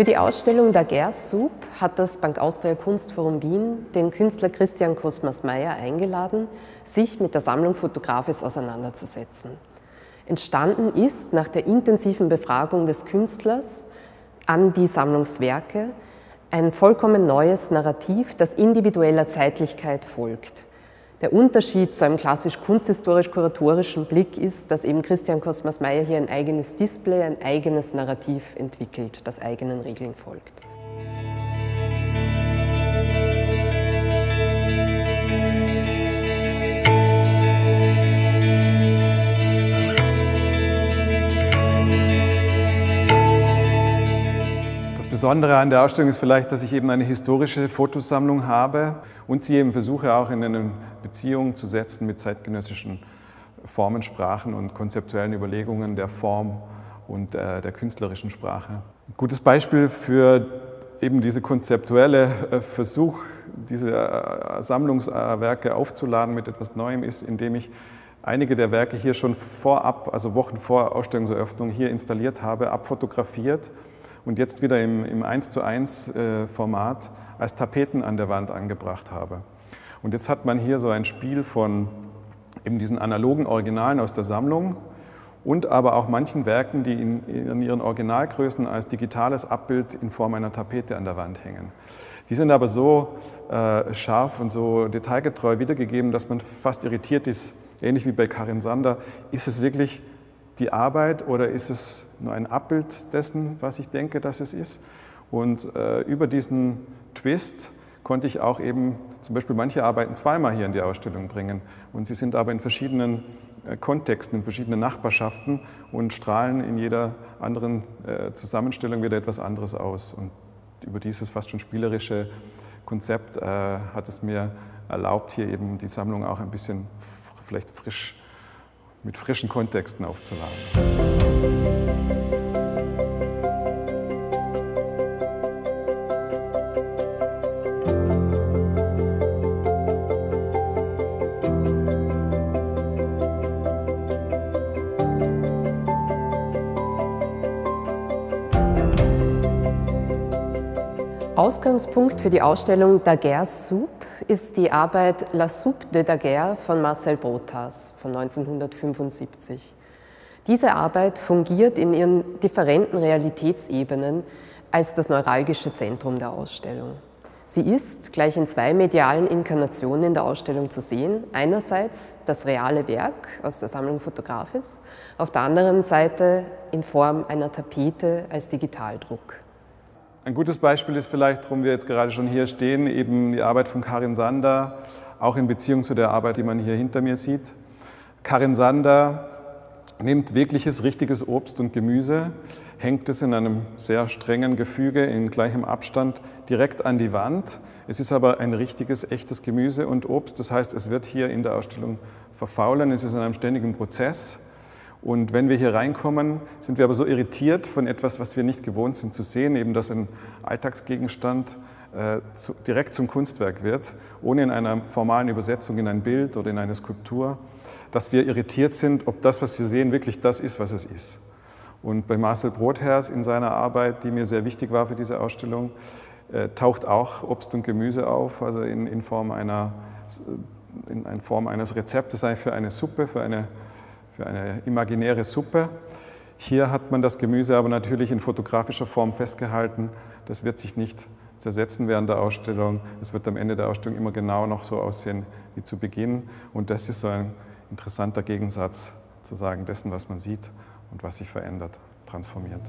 Für die Ausstellung Daguerre's Soup hat das Bank Austria Kunstforum Wien den Künstler Christian Kosmas Meyer eingeladen, sich mit der Sammlung Fotografis auseinanderzusetzen. Entstanden ist nach der intensiven Befragung des Künstlers an die Sammlungswerke ein vollkommen neues Narrativ, das individueller Zeitlichkeit folgt. Der Unterschied zu einem klassisch kunsthistorisch-kuratorischen Blick ist, dass eben Christian Kosmas Meyer hier ein eigenes Display, ein eigenes Narrativ entwickelt, das eigenen Regeln folgt. Besondere an der Ausstellung ist vielleicht, dass ich eben eine historische Fotosammlung habe und sie eben versuche auch in eine Beziehung zu setzen mit zeitgenössischen Formensprachen und konzeptuellen Überlegungen der Form und äh, der künstlerischen Sprache. Ein gutes Beispiel für eben diese konzeptuelle äh, Versuch, diese äh, Sammlungswerke aufzuladen mit etwas Neuem ist, indem ich einige der Werke hier schon vorab, also Wochen vor Ausstellungseröffnung, hier installiert habe, abfotografiert und jetzt wieder im, im 1 zu 1 äh, Format als Tapeten an der Wand angebracht habe. Und jetzt hat man hier so ein Spiel von eben diesen analogen Originalen aus der Sammlung und aber auch manchen Werken, die in, in ihren Originalgrößen als digitales Abbild in Form einer Tapete an der Wand hängen. Die sind aber so äh, scharf und so detailgetreu wiedergegeben, dass man fast irritiert ist, ähnlich wie bei Karin Sander, ist es wirklich die Arbeit oder ist es nur ein Abbild dessen, was ich denke, dass es ist? Und äh, über diesen Twist konnte ich auch eben zum Beispiel manche Arbeiten zweimal hier in die Ausstellung bringen. Und sie sind aber in verschiedenen äh, Kontexten, in verschiedenen Nachbarschaften und strahlen in jeder anderen äh, Zusammenstellung wieder etwas anderes aus. Und über dieses fast schon spielerische Konzept äh, hat es mir erlaubt, hier eben die Sammlung auch ein bisschen vielleicht frisch mit frischen Kontexten aufzuladen. Ausgangspunkt für die Ausstellung Daguerre's Soup ist die Arbeit La Soupe de Daguerre von Marcel Botas von 1975. Diese Arbeit fungiert in ihren differenten Realitätsebenen als das neuralgische Zentrum der Ausstellung. Sie ist gleich in zwei medialen Inkarnationen in der Ausstellung zu sehen. Einerseits das reale Werk aus der Sammlung Fotografis, auf der anderen Seite in Form einer Tapete als Digitaldruck. Ein gutes Beispiel ist vielleicht, warum wir jetzt gerade schon hier stehen, eben die Arbeit von Karin Sander, auch in Beziehung zu der Arbeit, die man hier hinter mir sieht. Karin Sander nimmt wirkliches, richtiges Obst und Gemüse, hängt es in einem sehr strengen Gefüge in gleichem Abstand direkt an die Wand. Es ist aber ein richtiges, echtes Gemüse und Obst. Das heißt, es wird hier in der Ausstellung verfaulen. Es ist in einem ständigen Prozess. Und wenn wir hier reinkommen, sind wir aber so irritiert von etwas, was wir nicht gewohnt sind zu sehen, eben dass ein Alltagsgegenstand äh, zu, direkt zum Kunstwerk wird, ohne in einer formalen Übersetzung in ein Bild oder in eine Skulptur, dass wir irritiert sind, ob das, was wir sehen, wirklich das ist, was es ist. Und bei Marcel Brothers in seiner Arbeit, die mir sehr wichtig war für diese Ausstellung, äh, taucht auch Obst und Gemüse auf, also in, in, Form, einer, in Form eines Rezeptes für eine Suppe, für eine für eine imaginäre Suppe. Hier hat man das Gemüse aber natürlich in fotografischer Form festgehalten. Das wird sich nicht zersetzen während der Ausstellung. Es wird am Ende der Ausstellung immer genau noch so aussehen wie zu Beginn. Und das ist so ein interessanter Gegensatz zu sagen dessen, was man sieht und was sich verändert, transformiert.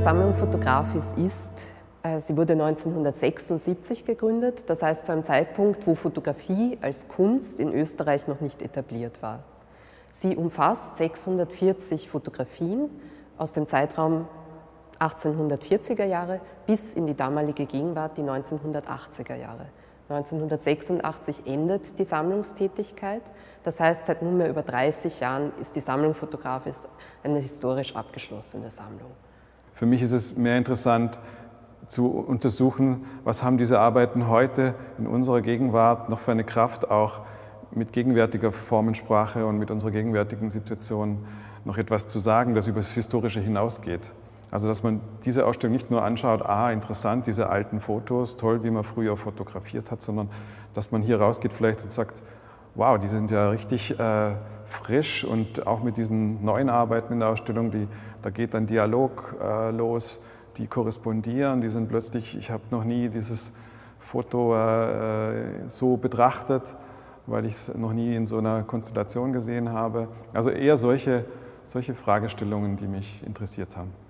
Sammlung Fotografis ist, äh, sie wurde 1976 gegründet, das heißt zu einem Zeitpunkt, wo Fotografie als Kunst in Österreich noch nicht etabliert war. Sie umfasst 640 Fotografien aus dem Zeitraum 1840er Jahre bis in die damalige Gegenwart, die 1980er Jahre. 1986 endet die Sammlungstätigkeit. Das heißt, seit nunmehr über 30 Jahren ist die Sammlung Fotografis eine historisch abgeschlossene Sammlung. Für mich ist es mehr interessant zu untersuchen, was haben diese Arbeiten heute in unserer Gegenwart noch für eine Kraft, auch mit gegenwärtiger Formensprache und mit unserer gegenwärtigen Situation noch etwas zu sagen, das über das Historische hinausgeht. Also dass man diese Ausstellung nicht nur anschaut, ah, interessant, diese alten Fotos, toll, wie man früher fotografiert hat, sondern dass man hier rausgeht vielleicht und sagt, wow, die sind ja richtig äh, frisch und auch mit diesen neuen Arbeiten in der Ausstellung, die, da geht ein Dialog äh, los, die korrespondieren, die sind plötzlich, ich habe noch nie dieses Foto äh, so betrachtet, weil ich es noch nie in so einer Konstellation gesehen habe. Also eher solche, solche Fragestellungen, die mich interessiert haben.